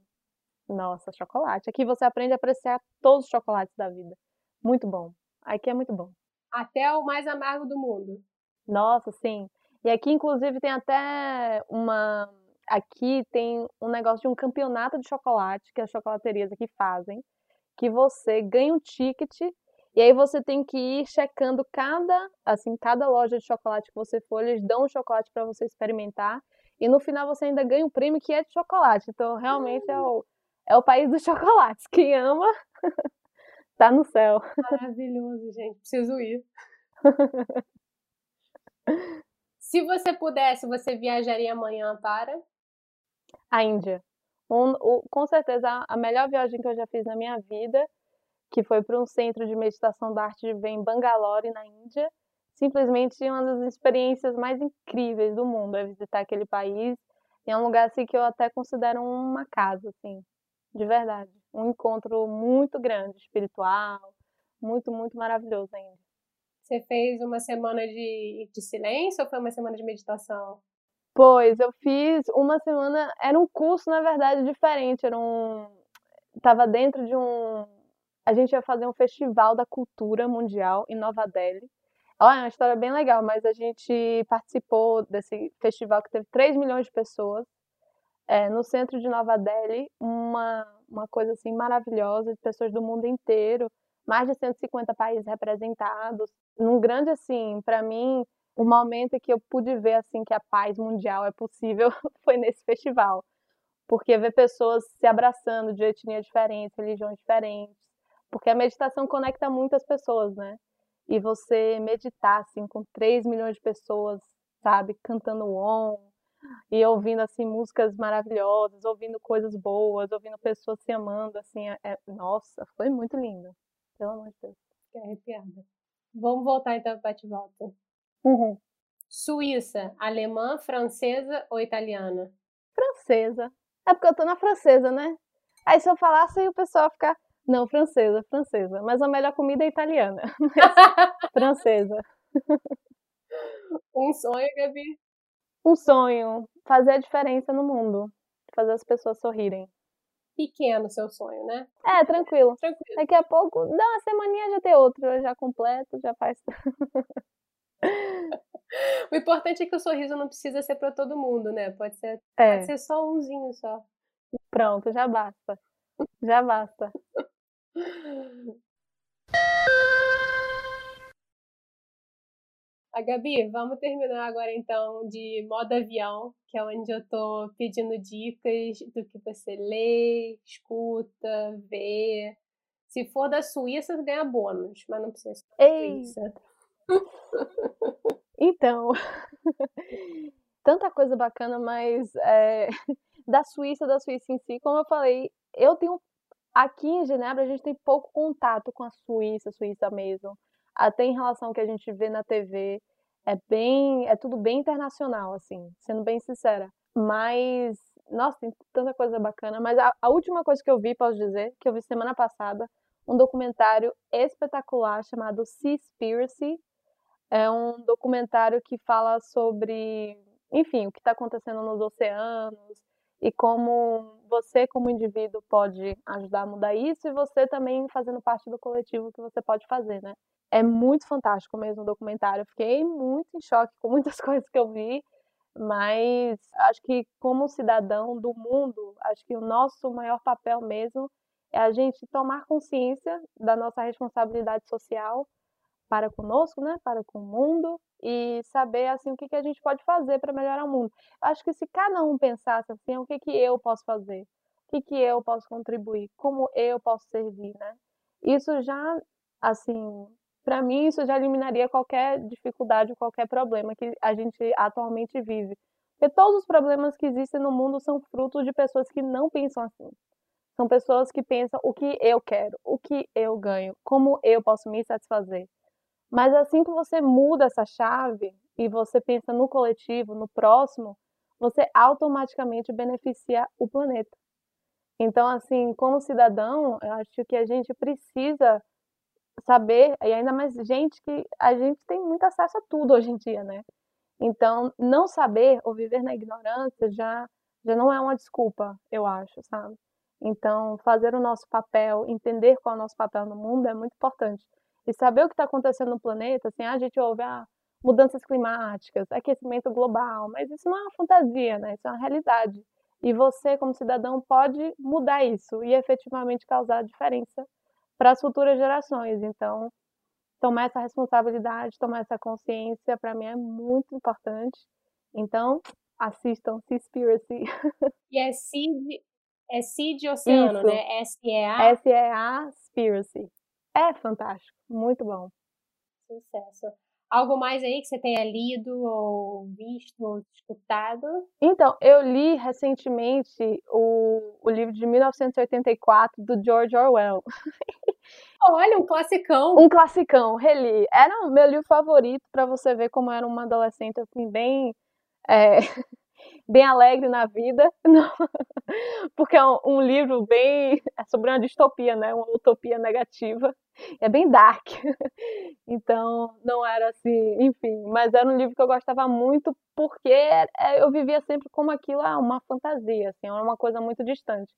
Nossa, chocolate. Aqui você aprende a apreciar todos os chocolates da vida. Muito bom. Aqui é muito bom.
Até o mais amargo do mundo.
Nossa, sim. E aqui, inclusive, tem até uma. Aqui tem um negócio de um campeonato de chocolate que as chocolaterias aqui fazem. Que você ganha um ticket e aí você tem que ir checando cada, assim, cada loja de chocolate que você for, eles dão um chocolate para você experimentar. E no final você ainda ganha um prêmio que é de chocolate. Então realmente é o, é o país dos [LAUGHS] chocolates. Quem ama [LAUGHS] tá no céu.
Maravilhoso, gente. Preciso ir. Se você pudesse, você viajaria amanhã para?
A Índia. Um, um, com certeza a melhor viagem que eu já fiz na minha vida que foi para um centro de meditação da arte de ver em Bangalore, na Índia. Simplesmente uma das experiências mais incríveis do mundo é visitar aquele país. E é um lugar assim que eu até considero uma casa, assim, de verdade. Um encontro muito grande, espiritual, muito, muito maravilhoso ainda.
Você fez uma semana de, de silêncio ou foi uma semana de meditação?
Pois, eu fiz uma semana, era um curso, na verdade, diferente, era um... Tava dentro de um a gente ia fazer um festival da cultura mundial em Nova Delhi. Olha, é uma história bem legal, mas a gente participou desse festival que teve 3 milhões de pessoas é, no centro de Nova Delhi, uma, uma coisa assim maravilhosa, de pessoas do mundo inteiro, mais de 150 países representados. Num grande, assim, para mim, o momento que eu pude ver assim que a paz mundial é possível [LAUGHS] foi nesse festival. Porque ver pessoas se abraçando de etnia diferente, religiões diferentes, porque a meditação conecta muitas pessoas, né? E você meditar, assim, com 3 milhões de pessoas, sabe, cantando on, e ouvindo, assim, músicas maravilhosas, ouvindo coisas boas, ouvindo pessoas se amando, assim, é... é nossa, foi muito lindo. Pelo amor de Deus.
Fiquei arrepiada. Vamos voltar, então, para te volta.
Uhum.
Suíça, alemã, francesa ou italiana?
Francesa. É porque eu tô na francesa, né? Aí se eu falasse, o pessoal ficar não, francesa, francesa. Mas a melhor comida é italiana. [LAUGHS] [LAUGHS] francesa.
Um sonho, Gabi?
Um sonho. Fazer a diferença no mundo. Fazer as pessoas sorrirem.
Pequeno seu sonho, né?
É, tranquilo.
Tranquilo.
Daqui a pouco, dá uma semaninha já ter outro. Já completo, já faz. [LAUGHS]
o importante é que o sorriso não precisa ser para todo mundo, né? Pode ser, é. pode ser só umzinho só.
Pronto, já basta. Já basta.
A Gabi, vamos terminar agora então de modo avião, que é onde eu tô pedindo dicas do que você lê, escuta, vê. Se for da Suíça, ganha bônus, mas não precisa ser da Suíça. [LAUGHS] [LAUGHS]
Então, [LAUGHS] tanta coisa bacana, mas é, da Suíça, da Suíça em si, como eu falei, eu tenho aqui em Genebra a gente tem pouco contato com a Suíça, Suíça mesmo até em relação ao que a gente vê na TV, é bem, é tudo bem internacional, assim, sendo bem sincera. Mas, nossa, tem tanta coisa bacana. Mas a, a última coisa que eu vi, posso dizer, que eu vi semana passada, um documentário espetacular chamado Seaspiracy. É um documentário que fala sobre, enfim, o que está acontecendo nos oceanos e como você, como indivíduo, pode ajudar a mudar isso e você também fazendo parte do coletivo que você pode fazer, né? É muito fantástico mesmo o documentário. Eu fiquei muito em choque com [LAUGHS] muitas coisas que eu vi, mas acho que como cidadão do mundo, acho que o nosso maior papel mesmo é a gente tomar consciência da nossa responsabilidade social para conosco, né, para com o mundo e saber assim o que, que a gente pode fazer para melhorar o mundo. Acho que se cada um pensasse assim, o que que eu posso fazer? O que que eu posso contribuir? Como eu posso servir, né? Isso já assim para mim isso já eliminaria qualquer dificuldade, qualquer problema que a gente atualmente vive. Porque todos os problemas que existem no mundo são frutos de pessoas que não pensam assim. São pessoas que pensam o que eu quero, o que eu ganho, como eu posso me satisfazer. Mas assim que você muda essa chave e você pensa no coletivo, no próximo, você automaticamente beneficia o planeta. Então, assim, como cidadão, eu acho que a gente precisa saber, e ainda mais gente que a gente tem muito acesso a tudo hoje em dia, né? Então, não saber ou viver na ignorância já, já não é uma desculpa, eu acho, sabe? Então, fazer o nosso papel, entender qual é o nosso papel no mundo é muito importante. E saber o que está acontecendo no planeta, assim, a gente ouve ah, mudanças climáticas, aquecimento global, mas isso não é uma fantasia, né? Isso é uma realidade. E você, como cidadão, pode mudar isso e efetivamente causar diferença para as futuras gerações. Então, tomar essa responsabilidade, tomar essa consciência, para mim é muito importante. Então, assistam Seaspiracy. [LAUGHS]
E é Seed, é Oceano, Isso. né?
S-E-A? S-E-A Spiracy. É fantástico, muito bom.
Sucesso. Algo mais aí que você tenha lido ou visto ou escutado?
Então, eu li recentemente o, o livro de 1984 do George Orwell. [LAUGHS]
Olha, um classicão.
Um classicão, reli. Era o meu livro favorito para você ver como era uma adolescente assim bem é, [LAUGHS] bem alegre na vida, não, [LAUGHS] porque é um, um, livro bem é sobre uma distopia, né, uma utopia negativa, é bem dark, [LAUGHS] então não era assim, enfim, mas era um livro que eu gostava muito porque é, eu vivia sempre como aquilo, ah, uma fantasia, assim, era uma coisa muito distante.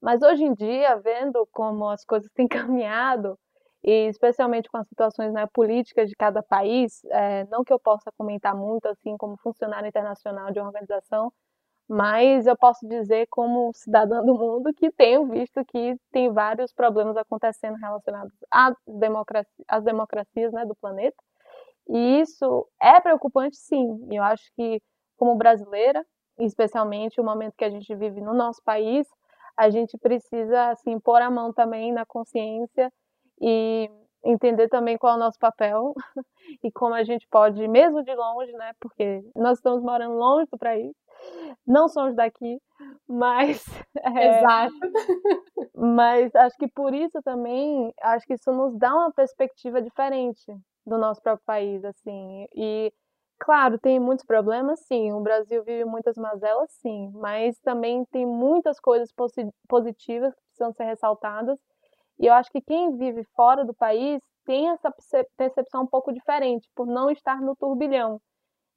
Mas hoje em dia, vendo como as coisas têm [LAUGHS] caminhado, e especialmente com as situações né, políticas de cada país, é, não que eu possa comentar muito assim como funcionário internacional de uma organização, mas eu posso dizer como cidadã do mundo que tenho visto que tem vários problemas acontecendo relacionados às, democracia, às democracias né, do planeta, e isso é preocupante sim, eu acho que como brasileira, especialmente o momento que a gente vive no nosso país, a gente precisa assim pôr a mão também na consciência e entender também qual é o nosso papel [LAUGHS] e como a gente pode, mesmo de longe, né? Porque nós estamos morando longe do país, não somos daqui, mas. [LAUGHS]
É, Exato.
Mas acho que por isso também, acho que isso nos dá uma perspectiva diferente do nosso próprio país, assim. E, claro, tem muitos problemas, sim. O Brasil vive muitas mazelas, sim. Mas também tem muitas coisas positivas que precisam ser ressaltadas e eu acho que quem vive fora do país tem essa percepção um pouco diferente, por não estar no turbilhão.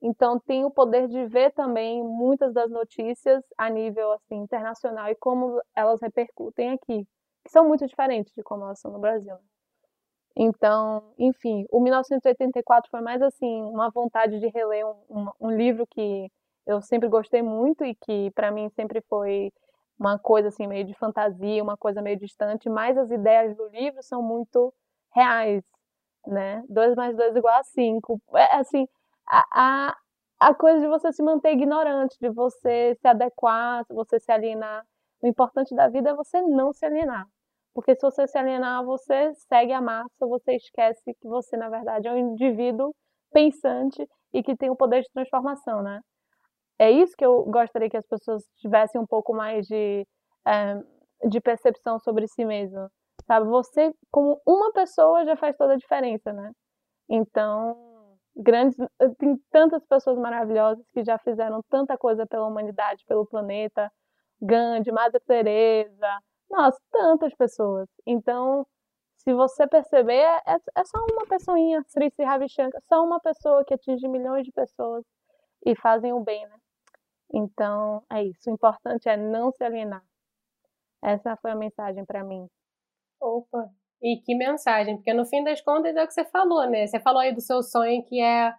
Então tem o poder de ver também muitas das notícias a nível assim internacional e como elas repercutem aqui, que são muito diferentes de como elas são no Brasil. Então, enfim, o 1984 foi mais assim uma vontade de reler um, um, um livro que eu sempre gostei muito e que para mim sempre foi uma coisa assim meio de fantasia, uma coisa meio distante, mas as ideias do livro são muito reais. né? 2 mais 2 igual a 5. É, assim, a, a, a coisa de você se manter ignorante, de você se adequar, você se alienar. O importante da vida é você não se alienar. Porque se você se alienar, você segue a massa, você esquece que você, na verdade, é um indivíduo pensante e que tem o poder de transformação, né? É isso que eu gostaria que as pessoas tivessem um pouco mais de, é, de percepção sobre si mesma. Sabe? Você, como uma pessoa, já faz toda a diferença, né? Então, grandes, tem tantas pessoas maravilhosas que já fizeram tanta coisa pela humanidade, pelo planeta. Gandhi, Madre Teresa, nossa, tantas pessoas. Então, se você perceber, é, é, é só uma pessoinha, Sri Sri Ravi Shankar, só uma pessoa que atinge milhões de pessoas e fazem o bem, né? Então, é isso. O importante é não se alienar. Essa foi a mensagem para mim.
Opa, e que mensagem, porque no fim das contas é o que você falou, né? Você falou aí do seu sonho que é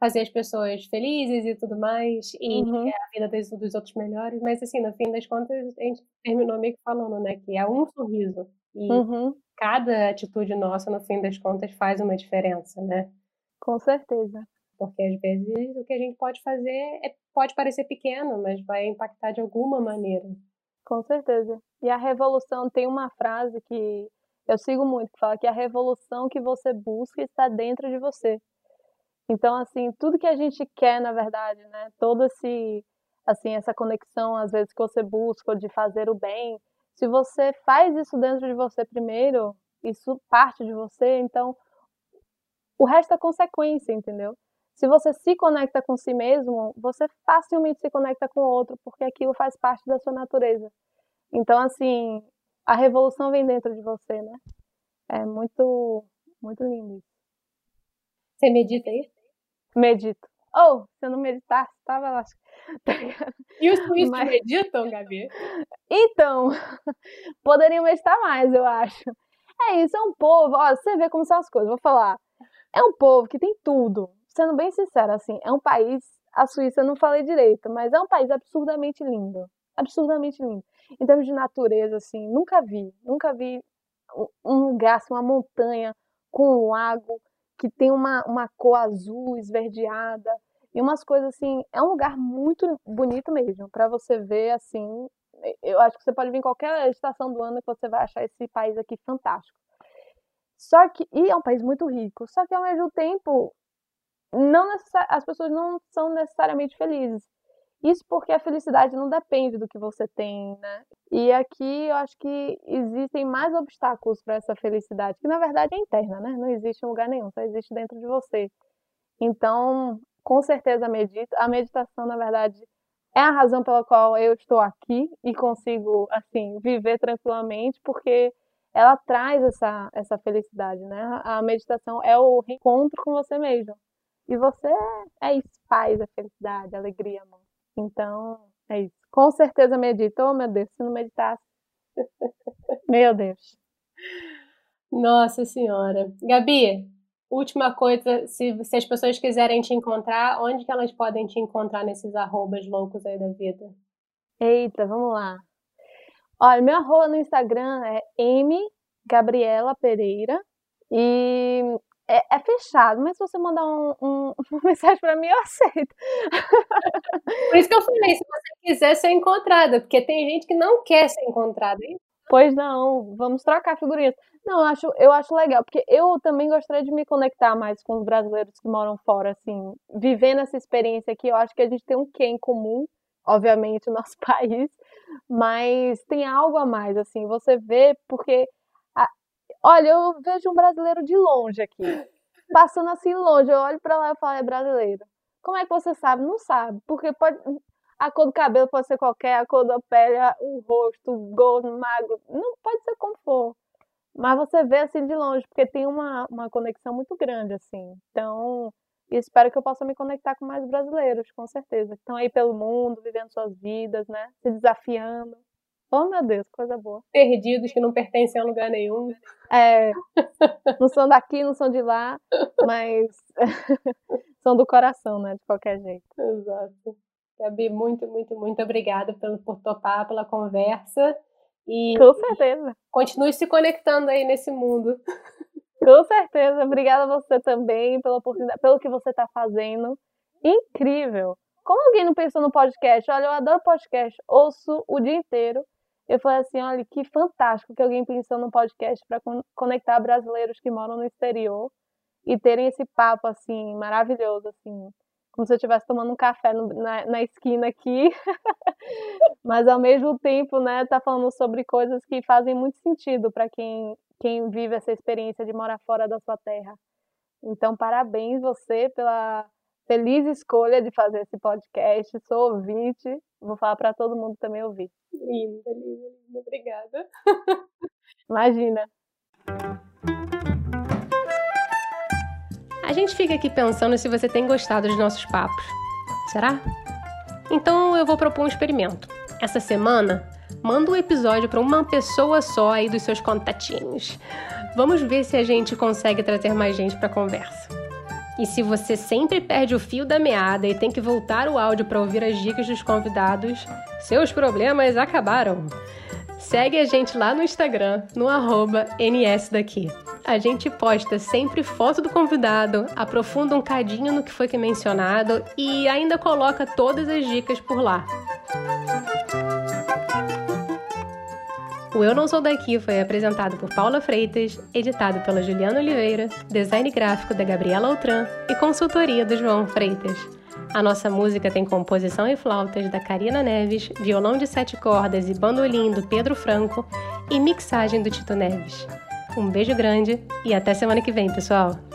fazer as pessoas felizes e tudo mais, e uhum. a vida dos, dos, outros melhores, mas assim, no fim das contas, a gente terminou meio que falando, né, que é um sorriso. E uhum. cada atitude nossa, no fim das contas, faz uma diferença, né?
Com certeza.
Porque às vezes o que a gente pode fazer é, pode parecer pequeno, mas vai impactar de alguma maneira.
Com certeza. E a revolução tem uma frase que eu sigo muito, que fala que a revolução que você busca está dentro de você. Então, assim, tudo que a gente quer, na verdade, né? Todo esse, assim, essa conexão, às vezes, que você busca de fazer o bem, se você faz isso dentro de você primeiro, isso parte de você, então o resto é consequência, entendeu? Se você se conecta com si mesmo, você facilmente se conecta com o outro, porque aquilo faz parte da sua natureza. Então, assim, a revolução vem dentro de você, né? É muito, muito lindo isso.
Você medita aí?
Medito. Ou, oh, se eu não meditasse, tava lá.
E os suíços Mas... meditam, Gabi?
Então, [LAUGHS] poderiam meditar mais, eu acho. É isso, é um povo, ó, você vê como são as coisas, vou falar. É um povo que tem tudo. Sendo bem sincero, assim, é um país, a Suíça eu não falei direito, mas é um país absurdamente lindo. Absurdamente lindo. Em termos de natureza, assim, nunca vi, nunca vi um lugar, assim, uma montanha com um lago, que tem uma, uma cor azul esverdeada e umas coisas assim. É um lugar muito bonito mesmo para você ver assim. Eu acho que você pode vir em qualquer estação do ano que você vai achar esse país aqui fantástico. Só que e é um país muito rico. Só que ao mesmo tempo não as pessoas não são necessariamente felizes. Isso porque a felicidade não depende do que você tem, né? E aqui eu acho que existem mais obstáculos para essa felicidade, que na verdade é interna, né? Não existe em lugar nenhum, só existe dentro de você. Então, com certeza medita. A meditação, na verdade, é a razão pela qual eu estou aqui e consigo, assim, viver tranquilamente, porque ela traz essa, essa felicidade, né? A meditação é o reencontro com você mesmo. E você é isso, paz, a felicidade, a alegria, amor. Então, é isso. Com certeza medita. Oh, meu Deus, se não meditasse. [LAUGHS] meu Deus.
Nossa Senhora. Gabi, última coisa, se, se as pessoas quiserem te encontrar, onde que elas podem te encontrar nesses arrobas loucos aí da vida?
Eita, vamos lá. Olha, meu arroba no Instagram é M Gabriela Pereira. E é, é, fechado, mas se você mandar um, um, [LAUGHS] uma mensagem para mim, eu aceito.
Por isso que eu falei, se você quiser ser encontrada, porque tem gente que não quer ser encontrada, hein?
Pois não, vamos trocar figurinhas. Não, eu acho, eu acho legal, porque eu também gostaria de me conectar mais com os brasileiros que moram fora, assim, vivendo essa experiência aqui, eu acho que a gente tem um quê em comum, obviamente, o nosso [LAUGHS] país, mas tem algo a mais, assim, você vê, porque Olha, eu vejo um brasileiro de longe aqui. Passando assim longe, eu olho para lá e falo, é brasileiro. Como é que você sabe? Não sabe. Porque pode. A cor do cabelo pode ser qualquer, a cor da pele, o rosto, o gordo, magro. Não pode ser como for. Mas você vê assim de longe, porque tem uma, uma conexão muito grande, assim. Então, espero que eu possa me conectar com mais brasileiros, com certeza. Que estão aí pelo mundo, vivendo suas vidas, né? Se desafiando. Oh, meu Deus, coisa boa.
Perdidos que não pertencem a lugar nenhum.
É, não são daqui, não são de lá, mas [LAUGHS] são do coração, né? De qualquer jeito.
Exato. Gabi, muito, muito, muito obrigada pelo, por topar, pela conversa. E
Com certeza.
Continue se conectando aí nesse mundo.
Com certeza. Obrigada a você também pela oportunidade, pelo que você está fazendo. Incrível. Como alguém não pensou no podcast? Olha, eu adoro podcast, ouço o dia inteiro. Eu falei assim, olha, que fantástico que alguém pensou no podcast para conectar brasileiros que moram no exterior e terem esse papo assim maravilhoso, assim, como se eu estivesse tomando um café no, na, na, esquina aqui, [LAUGHS] mas ao mesmo tempo, né, tá falando sobre coisas que fazem muito sentido para quem quem vive essa experiência de morar fora da sua terra. Então, parabéns você pela feliz escolha de fazer esse podcast. Sou ouvinte, vou falar para todo mundo também ouvir.
Linda, linda, linda. Obrigada.
Imagina.
A gente fica aqui pensando se você tem gostado dos nossos papos. Será? Então eu vou propor um experimento. Essa semana, manda um episódio para uma pessoa só aí dos seus contatinhos. Vamos ver se a gente consegue trazer mais gente para conversa. E se você sempre perde o fio da meada e tem que voltar o áudio para ouvir as dicas dos convidados, seus problemas acabaram. Segue a gente lá no Instagram, no nsdaqui. A gente posta sempre foto do convidado, aprofunda um cadinho no que foi que mencionado e ainda coloca todas as dicas por lá. O Eu Não Sou Daqui foi apresentado por Paula Freitas, editado pela Juliana Oliveira, design gráfico da Gabriela Altran e consultoria do João Freitas. A nossa música tem composição e flautas da Karina Neves, violão de sete cordas e bandolim do Pedro Franco e mixagem do Tito Neves. Um beijo grande e até semana que vem, pessoal!